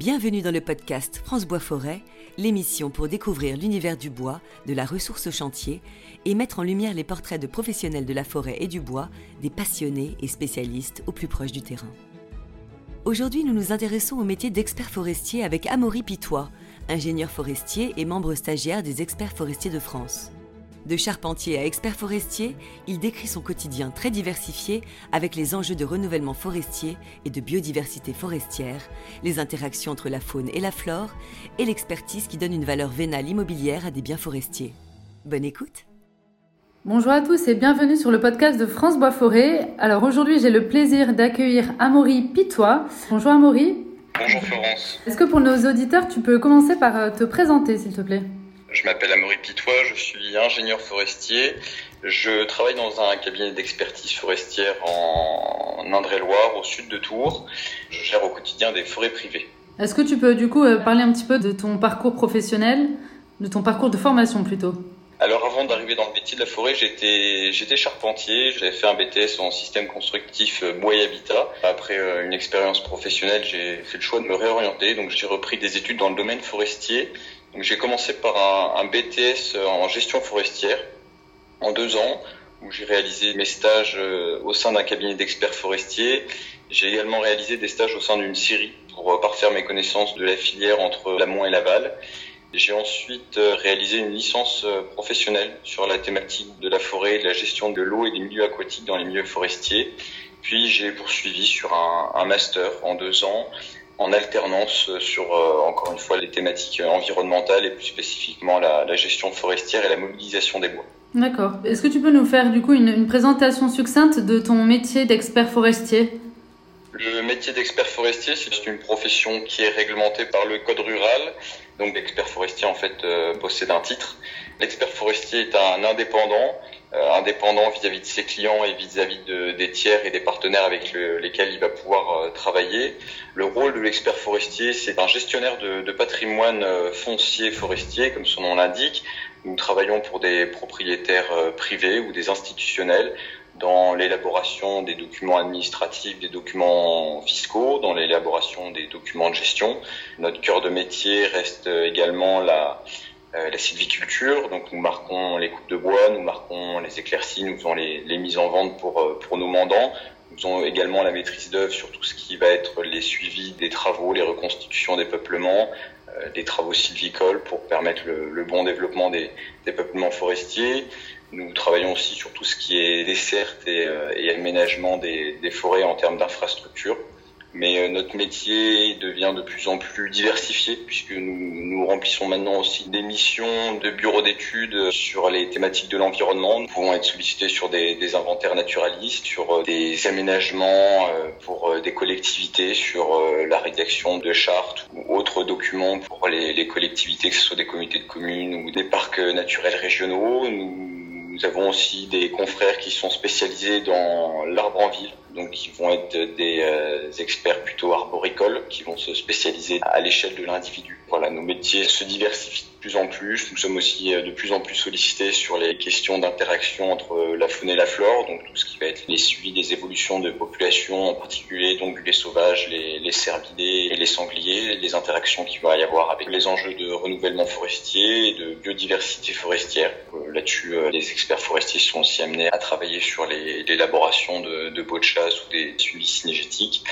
Bienvenue dans le podcast France Bois Forêt, l'émission pour découvrir l'univers du bois, de la ressource au chantier et mettre en lumière les portraits de professionnels de la forêt et du bois, des passionnés et spécialistes au plus proche du terrain. Aujourd'hui, nous nous intéressons au métier d'expert forestier avec Amaury Pitois, ingénieur forestier et membre stagiaire des experts forestiers de France. De charpentier à expert forestier, il décrit son quotidien très diversifié avec les enjeux de renouvellement forestier et de biodiversité forestière, les interactions entre la faune et la flore et l'expertise qui donne une valeur vénale immobilière à des biens forestiers. Bonne écoute Bonjour à tous et bienvenue sur le podcast de France Bois Forêt. Alors aujourd'hui j'ai le plaisir d'accueillir Amaury Pitois. Bonjour Amaury. Bonjour Florence. Est-ce que pour nos auditeurs tu peux commencer par euh, te présenter s'il te plaît? Je m'appelle Amaury Pitois, je suis ingénieur forestier. Je travaille dans un cabinet d'expertise forestière en Indre-et-Loire, au sud de Tours. Je gère au quotidien des forêts privées. Est-ce que tu peux du coup euh, parler un petit peu de ton parcours professionnel, de ton parcours de formation plutôt? Alors avant d'arriver dans le métier de la forêt, j'étais j'étais charpentier, j'avais fait un BTS en système constructif euh, bois et habitat. Après euh, une expérience professionnelle, j'ai fait le choix de me réorienter, donc j'ai repris des études dans le domaine forestier donc j'ai commencé par un, un, BTS en gestion forestière en deux ans où j'ai réalisé mes stages euh, au sein d'un cabinet d'experts forestiers. J'ai également réalisé des stages au sein d'une scierie pour euh, parfaire mes connaissances de la filière entre l'amont et l'aval. J'ai ensuite euh, réalisé une licence professionnelle sur la thématique de la forêt, de la gestion de l'eau et des milieux aquatiques dans les milieux forestiers. Puis j'ai poursuivi sur un, un master en deux ans en alternance sur, euh, encore une fois, les thématiques environnementales et plus spécifiquement la, la gestion forestière et la mobilisation des bois. D'accord. Est-ce que tu peux nous faire du coup une, une présentation succincte de ton métier d'expert forestier? Le métier d'expert forestier, c'est une profession qui est réglementée par le code rural. Donc l'expert forestier en fait euh, possède un titre. L'expert forestier est un indépendant euh, indépendant vis-à-vis de ses clients et vis-à-vis de, des tiers et des partenaires avec lesquels il va pouvoir euh, travailler. Le rôle de l'expert forestier, c'est un gestionnaire de, patrimoine foncier forestier, comme son nom l'indique. Nous travaillons pour des propriétaires privés ou des institutionnels dans l'élaboration des documents administratifs, des documents fiscaux, dans l'élaboration des documents de gestion. Notre cœur de métier reste également la, euh, la sylviculture. Donc nous marquons les coupes de bois, nous marquons les éclaircies, nous faisons les, les mises en vente pour, euh, pour nos mandants. Nous faisons également la maîtrise d'œuvre sur tout ce qui va être les suivis des travaux, les reconstitutions des peuplements, euh, des travaux sylvicoles pour permettre le, le bon développement des, des, peuplements forestiers. Nous travaillons aussi sur tout ce qui est desserte et, et aménagement des, des forêts en termes d'infrastructures mais euh, notre métier devient de plus en plus diversifié puisque nous, nous remplissons maintenant aussi des missions de bureau d'études sur les thématiques de l'environnement. Nous pouvons être sollicités sur des, des inventaires naturalistes, sur euh, des aménagements euh, pour des collectivités, sur la rédaction de chartes ou autres documents pour les, les collectivités, que ce soit des comités de communes ou des parcs naturels régionaux. Nous avons aussi des confrères qui sont spécialisés dans l'arbre en ville, donc qui vont être des euh, experts plutôt arboricoles, qui vont se spécialiser à l'échelle de l'individu. Voilà, nos métiers se diversifient plus en plus. Nous sommes aussi euh, de plus en plus sollicités sur les questions d'interaction entre la faune et la flore, donc tout ce qui va être les suivis des évolutions de population, en particulier donc les sauvages, les, les cervidés et les sangliers, les interactions qu'il va y avoir avec les enjeux de renouvellement forestier et de biodiversité forestière. Euh, là-dessus, les experts forestiers sont aussi amenés à travailler sur l'élaboration de, de baux de chasse ou des suivis synergétiques.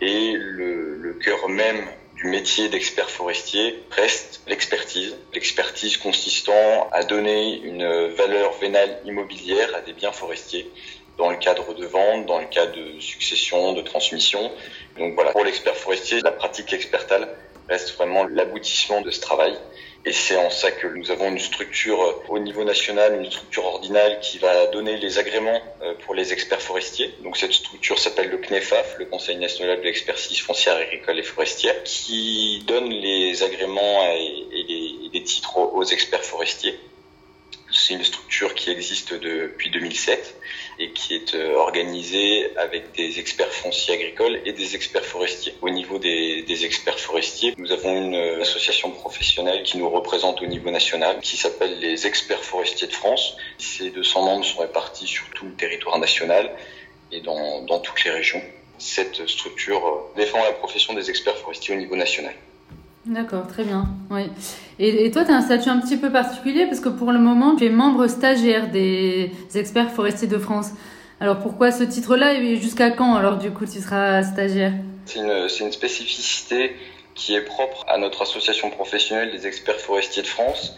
Et le, le cœur même du métier d'expert forestier reste l'expertise. L'expertise consistant à donner une valeur vénale immobilière à des biens forestiers dans le cadre de vente, dans le cadre de succession, de transmission. Donc voilà, pour l'expert forestier, la pratique expertale reste vraiment l'aboutissement de ce travail. Et c'est en ça que nous avons une structure euh, au niveau national, une structure ordinale qui va donner les agréments euh, pour les experts forestiers. Donc cette structure s'appelle le CNEFAF, le Conseil national de l'expertise foncière, agricole et forestière, qui donne les agréments et, les, les titres aux experts forestiers. C'est une structure qui existe depuis 2007 et qui est euh, organisée avec des experts fonciers agricoles et des experts forestiers. Au niveau des, experts forestiers, nous avons une euh, association professionnelle qui nous représente au niveau national, qui s'appelle les experts forestiers de France. Ces 200 membres sont répartis sur tout le territoire national et dans, dans toutes les régions. Cette structure euh, défend la profession des experts forestiers au niveau national. D'accord, très bien. Oui. Et, toi, tu as un statut un petit peu particulier parce que pour le moment, tu es membre stagiaire des experts forestiers de France. Alors pourquoi ce titre-là et jusqu'à quand alors du coup tu seras stagiaire? C'est une, une, spécificité qui est propre à notre association professionnelle des experts forestiers de France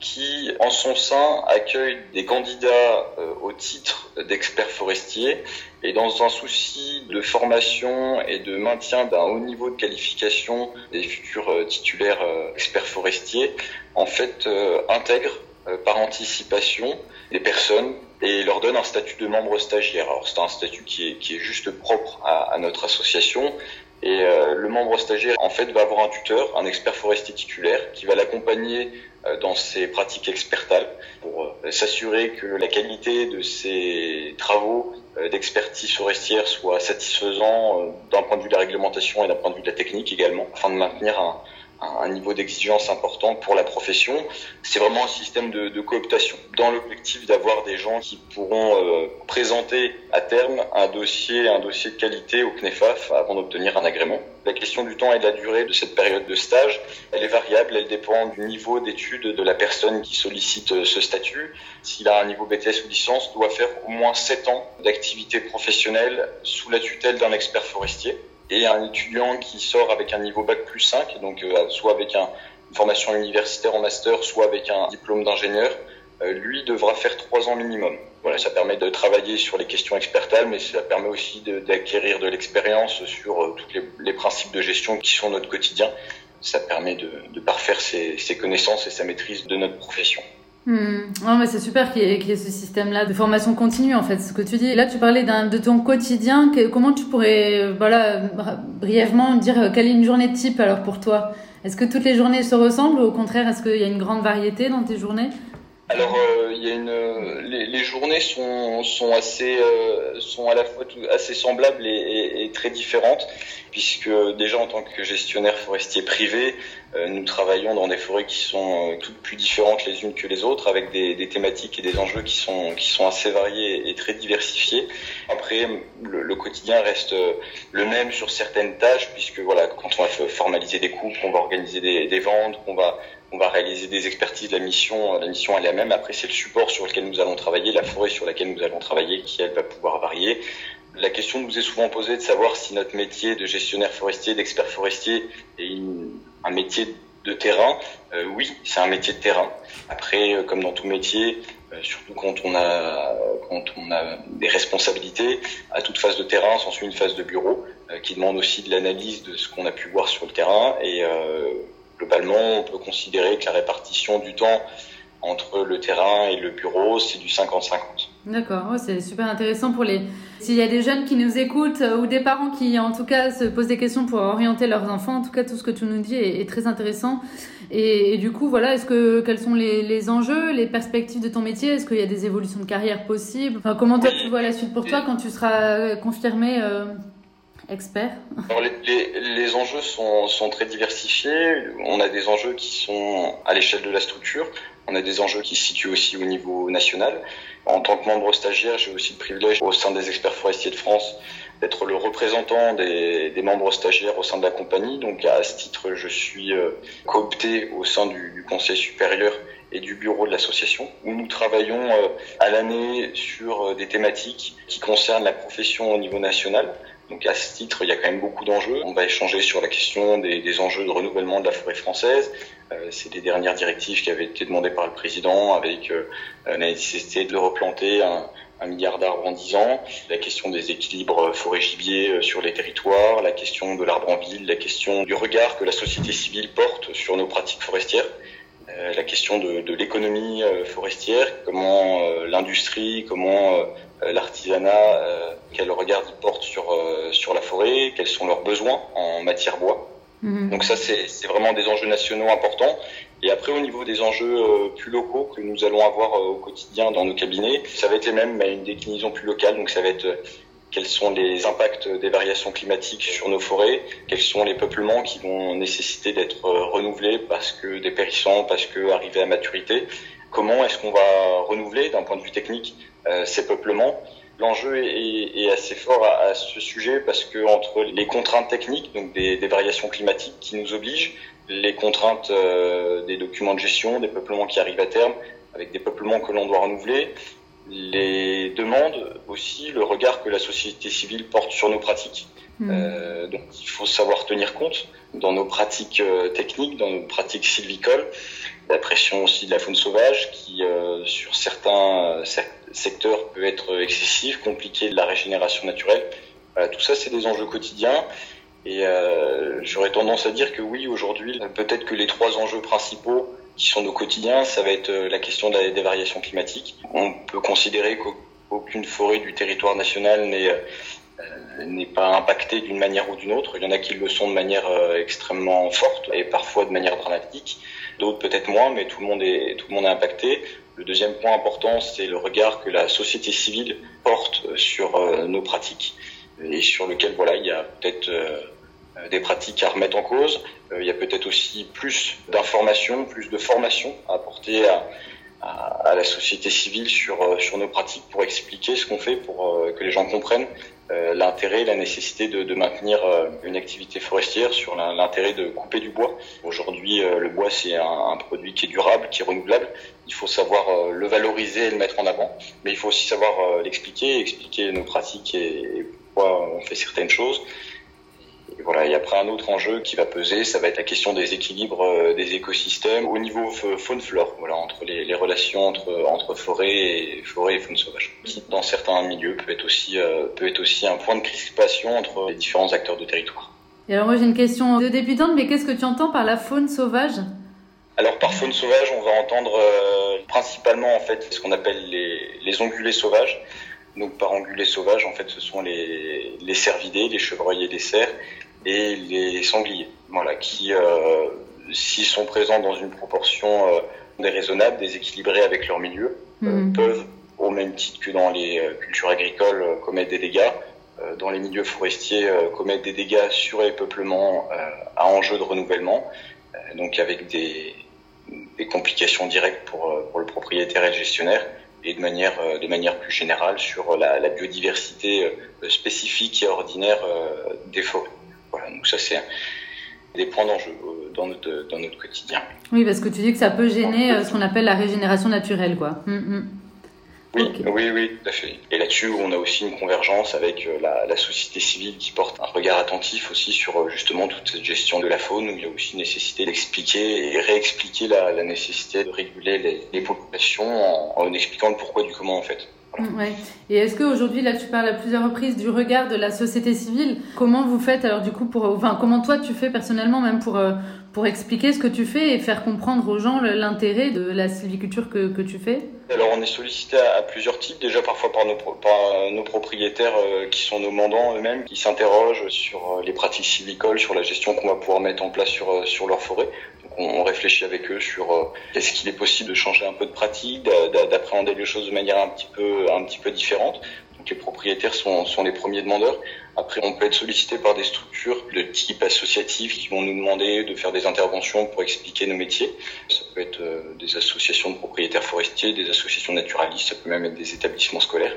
qui, en son sein, accueille des candidats euh, au titre d'experts forestiers et dans un souci de formation et de maintien d'un haut niveau de qualification des futurs euh, titulaires euh, experts forestiers, en fait, intègre par anticipation des personnes et leur donne un statut de membre stagiaire. Alors c'est un statut qui est, qui est juste propre à, à notre association et euh, le membre stagiaire, en fait, va avoir un tuteur, un expert forestier titulaire, qui va l'accompagner euh, dans ses pratiques expertales pour euh, s'assurer que la qualité de ses travaux d'expertise forestière soit satisfaisant d'un point de vue de la réglementation et d'un point de vue de la technique également, afin de maintenir un, un niveau d'exigence important pour la profession. C'est vraiment un système de, cooptation dans l'objectif d'avoir des gens qui pourront euh, présenter à terme un dossier, un dossier de qualité au CNEFAF avant d'obtenir un agrément. La question du temps et de la durée de cette période de stage, elle est variable, elle dépend du niveau d'études de la personne qui sollicite euh, ce statut. S'il a un niveau BTS ou licence, doit faire au moins 7 ans d'activité professionnelle sous la tutelle d'un expert forestier et un étudiant qui sort avec un niveau bac plus 5, donc euh, soit avec un, une formation universitaire en master, soit avec un diplôme d'ingénieur, euh, lui devra faire trois ans minimum. Voilà, ça permet de travailler sur les questions expertales, mais ça permet aussi d'acquérir de, l'expérience sur euh, tous les, les, principes de gestion qui sont notre quotidien. Ça permet de, de parfaire ses, ses connaissances et sa maîtrise de notre profession. Hmm. mais c'est super qu'il y, ait ce système-là de formation continue, en fait, ce que tu dis. Là, tu parlais de ton quotidien. comment tu pourrais, voilà, brièvement dire quelle est une journée type alors pour toi? Est-ce que toutes les journées se ressemblent ou au contraire, est-ce qu'il y a une grande variété dans tes journées? Alors, euh, les, journées sont, assez, euh, sont à la fois assez semblables et, très différentes, puisque déjà en tant que gestionnaire forestier privé, euh, nous travaillons dans des forêts qui sont euh, toutes plus différentes les unes que les autres, avec des, des, thématiques et des enjeux qui sont, qui sont assez variés et très diversifiés. Après, le, le, quotidien reste le même sur certaines tâches, puisque voilà, quand on va formaliser des coupes, qu'on va organiser des, des ventes, qu'on va on va réaliser des expertises. La mission, la mission elle est la même. Après, c'est le support sur lequel nous allons travailler, la forêt sur laquelle nous allons travailler, qui elle va pouvoir varier. La question nous est souvent posée de savoir si notre métier de gestionnaire forestier, d'expert forestier, est une, un métier de terrain. Euh, oui, c'est un métier de terrain. Après, euh, comme dans tout métier, euh, surtout quand on a quand on a des responsabilités, à toute phase de terrain s'ensuit une phase de bureau qui demande aussi de l'analyse de ce qu'on a pu voir sur le terrain et globalement, on peut considérer que la répartition du temps entre le terrain et le bureau, c'est du 50-50. D'accord, c'est super intéressant pour les. S'il y a des jeunes qui nous écoutent euh, ou des parents qui, en tout cas, se posent des questions pour orienter leurs enfants, en tout cas, tout ce que tu nous dis est, très intéressant. Et, du coup, voilà, est-ce que quels sont les, enjeux, les perspectives de ton métier? Est-ce qu'il y a des évolutions de carrière possibles? Enfin, Comment toi tu vois la suite pour toi quand tu seras confirmé euh, expert? Alors les, les, les, enjeux sont, sont, très diversifiés. On a des enjeux qui sont à l'échelle de la structure. On a des enjeux qui se situent aussi au niveau national. En tant que membre stagiaire, j'ai aussi le privilège au sein des experts forestiers de France d'être le représentant des, membres stagiaires au sein de la compagnie. Donc à ce titre, je suis euh, coopté au sein du, conseil supérieur et du bureau de l'association, où nous travaillons euh, à l'année sur euh, des thématiques qui concernent la profession au niveau national. Donc à ce titre, il y a quand même beaucoup d'enjeux. On va échanger sur la question des enjeux de renouvellement de la forêt française. Euh, c'est des dernières directives qui avaient été demandées par le président avec euh, la nécessité de replanter un, milliard d'arbres en 10 ans, la question des équilibres forêt-gibier euh, sur les territoires, la question de l'arbre en ville, la question du regard que la société civile porte sur nos pratiques forestières, la question de, de l'économie forestière, comment l'industrie, comment l'artisanat, quel regard ils portent sur, sur la forêt, quels sont leurs besoins en matière bois. Mmh. Donc ça, c'est vraiment des enjeux nationaux importants. Et après, au niveau des enjeux plus locaux que nous allons avoir au quotidien dans nos cabinets, ça va être les mêmes, mais une déclinaison plus locale. Donc ça va être quels sont les impacts des variations climatiques sur nos forêts, quels sont les peuplements qui vont nécessiter d'être renouvelés parce que dépérissants, parce que arrivés à maturité, comment est-ce qu'on va renouveler d'un point de vue technique euh, ces peuplements? L'enjeu est, assez fort à, ce sujet parce que entre les contraintes techniques, donc des, des variations climatiques qui nous obligent, les contraintes euh, des documents de gestion, des peuplements qui arrivent à terme, avec des peuplements que l'on doit renouveler, les demandes aussi, le regard que la société civile porte sur nos pratiques. Hmm. Euh, donc il faut savoir tenir compte dans nos pratiques euh, techniques, dans nos pratiques sylvicoles, la pression aussi de la faune sauvage qui euh, sur certains secteurs peut être excessive, compliquée de la régénération naturelle. tout ça c'est des enjeux quotidiens et j'aurais tendance à dire que oui aujourd'hui peut-être que les trois enjeux principaux qui sont nos quotidiens, ça va être la question des variations climatiques. On peut considérer qu'aucune forêt du territoire national n'est euh, n'est pas impacté d'une manière ou d'une autre. Il y en a qui le sont de manière euh, extrêmement forte et parfois de manière dramatique. D'autres peut-être moins, mais tout le monde est tout le monde est impacté. Le deuxième point important, c'est le regard que la société civile porte sur euh, nos pratiques et sur lequel voilà, il y a peut-être des pratiques à remettre en cause. il y a peut-être aussi plus d'informations, plus de formation à apporter à, la société civile sur, sur nos pratiques pour expliquer ce qu'on fait, pour que les gens comprennent euh, l'intérêt, la nécessité de, maintenir euh, une activité forestière, sur l'intérêt de couper du bois. Aujourd'hui, euh, le bois, c'est un, produit qui est durable, qui est renouvelable. Il faut savoir le valoriser et le mettre en avant, mais il faut aussi savoir l'expliquer, expliquer nos pratiques et pourquoi on fait certaines choses. Et voilà, et après un autre enjeu qui va peser, ça va être la question des équilibres euh, des écosystèmes au niveau faune-flore, voilà, entre les, les, relations entre, entre forêt et forêt et faune sauvage, qui dans certains milieux peut être aussi euh, peut être aussi un point de crispation entre les différents acteurs de territoire. Et alors moi j'ai une question de débutante, mais qu'est-ce que tu entends par la faune sauvage? Alors par faune sauvage, on va entendre euh, principalement en fait ce qu'on appelle les, les ongulés sauvages. Donc par ongulés sauvages, en fait, ce sont les, les cervidés, les chevreuils et les cerfs, et les sangliers, voilà, qui, euh, s'ils sont présents dans une proportion euh, déraisonnable, déséquilibrée avec leur milieu, euh, mhm. peuvent, au même titre que dans les cultures agricoles, commettre des dégâts. dans les milieux forestiers, commettre des dégâts sur les peuplements à enjeu de renouvellement, donc avec des, des complications directes pour, pour le propriétaire et le gestionnaire et de manière, de manière plus générale sur la, la biodiversité spécifique et ordinaire des forêts. Voilà, donc ça c'est des points d'enjeu euh, dans notre, dans notre quotidien. Oui, parce que tu dis que ça peut gêner euh, ce qu'on appelle la régénération naturelle, quoi. Mm, mm. Oui, oui, oui, tout à fait. Et là-dessus, on a aussi une convergence avec euh, la, la, société civile qui porte un regard attentif aussi sur justement toute cette gestion de la faune, où il y a aussi nécessité d'expliquer et réexpliquer la, la, nécessité de réguler les, les populations en, en, expliquant le pourquoi du comment en fait. Ouais. Et est-ce qu'aujourd'hui, là, tu parles à plusieurs reprises du regard de la société civile? Comment vous faites alors du coup pour, enfin, comment toi tu fais personnellement même pour euh, pour expliquer ce que tu fais et faire comprendre aux gens l'intérêt de la sylviculture que, que tu fais? Alors, on est sollicité à, plusieurs types. Déjà, parfois par nos, par nos propriétaires euh, qui sont nos mandants eux-mêmes, qui s'interrogent sur euh, les pratiques sylvicoles, sur la gestion qu'on va pouvoir mettre en place sur sur leur forêt on, réfléchit avec eux sur euh, est-ce qu'il est possible de changer un peu de pratique, d'appréhender les choses de manière un petit peu, différente. Donc les propriétaires sont, les premiers demandeurs. Après, on peut être sollicité par des structures de type associatif qui vont nous demander de faire des interventions pour expliquer nos métiers. Ça peut être euh, des associations de propriétaires forestiers, des associations naturalistes, ça peut même être des établissements scolaires.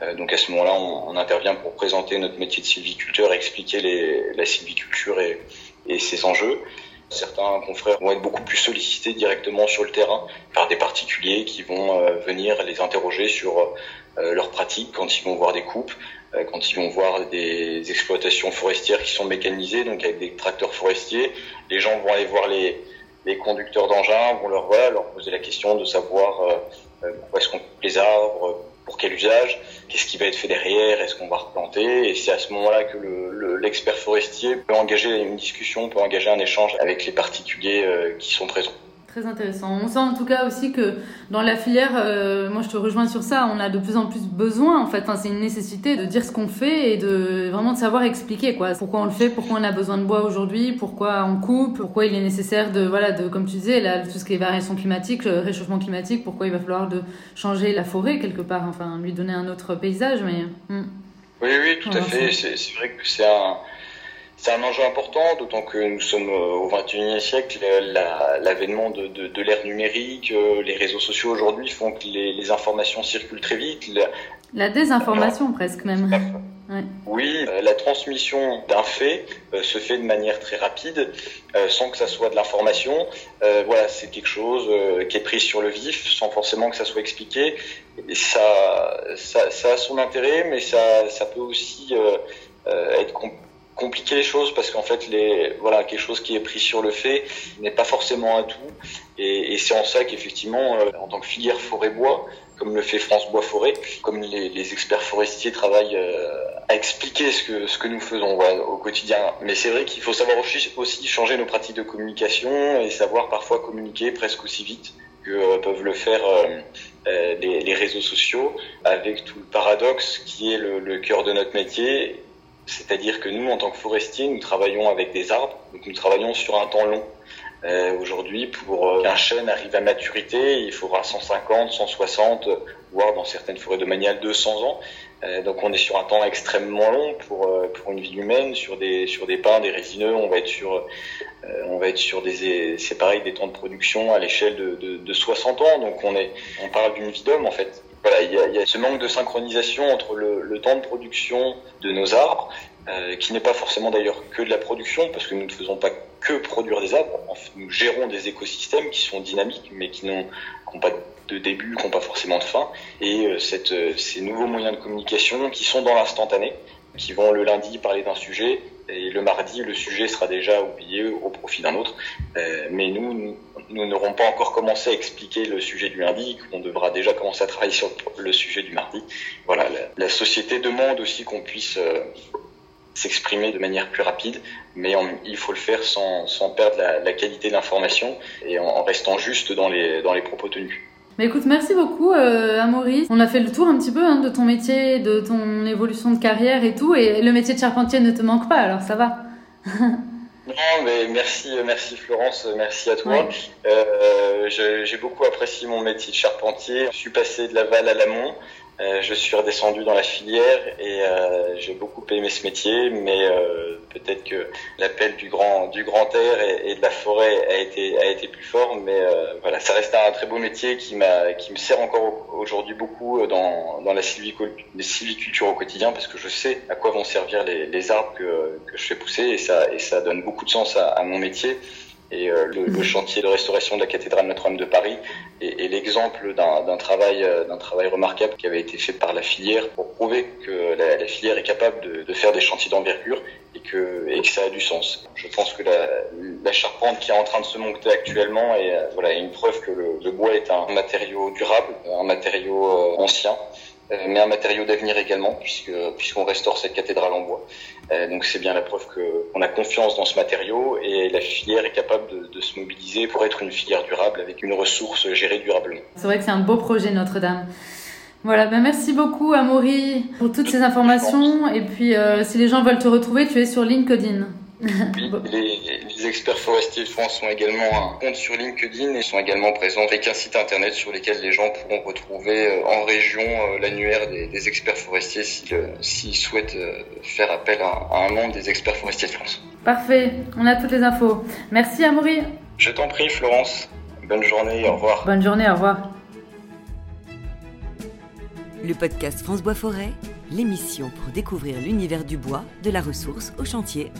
Euh, donc à ce moment-là, on, intervient pour présenter notre métier de sylviculteur, expliquer la sylviculture et ses enjeux. Certains confrères vont être beaucoup plus sollicités directement sur le terrain par des particuliers qui vont euh, venir les interroger sur euh, leurs pratiques quand ils vont voir des coupes, euh, quand ils vont voir des exploitations forestières qui sont mécanisées, donc avec des tracteurs forestiers. Les gens vont aller voir les, les conducteurs d'engins, vont leur, leur poser la question de savoir pourquoi est-ce qu'on coupe les arbres, pour quel usage, qu'est-ce qui va être fait derrière, est-ce qu'on va replanter, et c'est à ce moment-là que l'expert le, forestier peut engager une discussion, peut engager un échange avec les particuliers euh, qui sont présents. Très intéressant. On sent en tout cas aussi que dans la filière, euh, moi je te rejoins sur ça, on a de plus en plus besoin en fait. Enfin, c'est une nécessité de dire ce qu'on fait et de vraiment de savoir expliquer quoi. Pourquoi on le fait, pourquoi on a besoin de bois aujourd'hui, pourquoi on coupe, pourquoi il est nécessaire de voilà de comme tu disais là tout ce qui est variation climatique, réchauffement climatique, pourquoi il va falloir de changer la forêt quelque part, enfin lui donner un autre paysage. Mais hmm. oui oui tout à fait. C'est vrai que c'est un c'est un enjeu important, d'autant que nous sommes euh, au XXIe siècle. L'avènement de, de, de l'ère numérique, euh, les réseaux sociaux aujourd'hui font que les, les, informations circulent très vite. La, désinformation presque même. Oui, euh, la transmission d'un fait euh, se fait de manière très rapide, euh, sans que ça soit de l'information. voilà, c'est quelque chose qui est pris sur le vif, sans forcément que ça soit expliqué. Et ça, ça, ça a son intérêt, mais ça, ça peut aussi être compliqué les choses parce qu'en fait les voilà quelque chose qui est pris sur le fait n'est pas forcément un tout et, et c'est en ça qu'effectivement en tant que filière forêt bois comme le fait France Bois Forêt, comme les, les experts forestiers travaillent euh, à expliquer ce que, ce que nous faisons au quotidien. Mais c'est vrai qu'il faut savoir aussi, aussi, changer nos pratiques de communication et savoir parfois communiquer presque aussi vite que euh, peuvent le faire euh, les, les, réseaux sociaux, avec tout le paradoxe qui est le, le cœur de notre métier. C'est-à-dire que nous, en tant que forestiers, nous travaillons avec des arbres, donc nous travaillons sur un temps long. Euh, Aujourd'hui, pour euh, qu'un chêne arrive à maturité, il faudra 150, 160, voire dans certaines forêts domaniales 200 ans. Euh, donc on est sur un temps extrêmement long pour une vie humaine. Sur des sur des pins, des résineux, on va être sur des c'est pareil des temps de production à l'échelle de, de, de 60 ans. Donc on on parle d'une vie d'homme en fait. Voilà, il y a, ce manque de synchronisation entre le, temps de production de nos arbres euh, qui n'est pas forcément d'ailleurs que de la production, parce que nous ne faisons pas que produire des arbres, nous gérons des écosystèmes qui sont dynamiques, mais qui n'ont pas de début, qui n'ont pas forcément de fin, et euh, euh, ces nouveaux moyens de communication qui sont dans l'instantané, qui vont le lundi parler d'un sujet, et le mardi, le sujet sera déjà oublié au profit d'un autre. Euh, mais nous, nous n'aurons pas encore commencé à expliquer le sujet du lundi, on devra déjà commencer à travailler sur le sujet du mardi. Voilà, la, société demande aussi qu'on puisse euh, s'exprimer de manière plus rapide, mais il faut le faire sans, perdre la, qualité de l'information et en, restant juste dans les propos tenus. Mais écoute, merci beaucoup, euh, Amaury. On a fait le tour un petit peu hein, de ton métier, de ton évolution de carrière et tout, et le métier de charpentier ne te manque pas, alors ça va. Non, mais merci, merci Florence, merci à toi. Oui. Euh, J'ai beaucoup apprécié mon métier de charpentier. Je suis passé de l'aval à l'amont. Euh, je suis redescendu dans la filière et euh, j'ai beaucoup aimé ce métier, mais euh, peut-être que l'appel du grand du grand air et, de la forêt a été a été plus fort, mais voilà, ça reste un très beau métier qui m'a qui me sert encore aujourd'hui beaucoup dans dans la sylviculture au quotidien parce que je sais à quoi vont servir les, les arbres que je fais pousser et ça et ça donne beaucoup de sens à mon métier et euh, le, le, chantier de restauration de la cathédrale Notre-Dame de Paris est, est l'exemple d'un travail euh, d'un travail remarquable qui avait été fait par la filière pour prouver que la, la filière est capable de, de faire des chantiers d'envergure et que, et que ça a du sens. Je pense que la, la, charpente qui est en train de se monter actuellement est euh, voilà une preuve que le, le bois est un matériau durable, un matériau euh, ancien mais un matériau d'avenir également, puisque puisqu'on restaure cette cathédrale en bois. Euh, donc c'est bien la preuve qu'on a confiance dans ce matériau et la filière est capable de, de, se mobiliser pour être une filière durable avec une ressource gérée durablement. C'est vrai que c'est un beau projet Notre-Dame. Voilà, ben merci beaucoup Amaury pour toutes ces informations. Et puis euh, si les gens veulent te retrouver, tu es sur LinkedIn. Les, les, experts forestiers de France ont également un compte sur LinkedIn et sont également présents avec un site internet sur lequel les gens pourront retrouver en région l'annuaire des, des, experts forestiers s'ils si souhaitent faire appel à, à, un membre des experts forestiers de France. Parfait, on a toutes les infos. Merci Amaury. Je t'en prie Florence. Bonne journée, au revoir. Bonne journée, au revoir. Le podcast France Bois Forêt, l'émission pour découvrir l'univers du bois, de la ressource au chantier.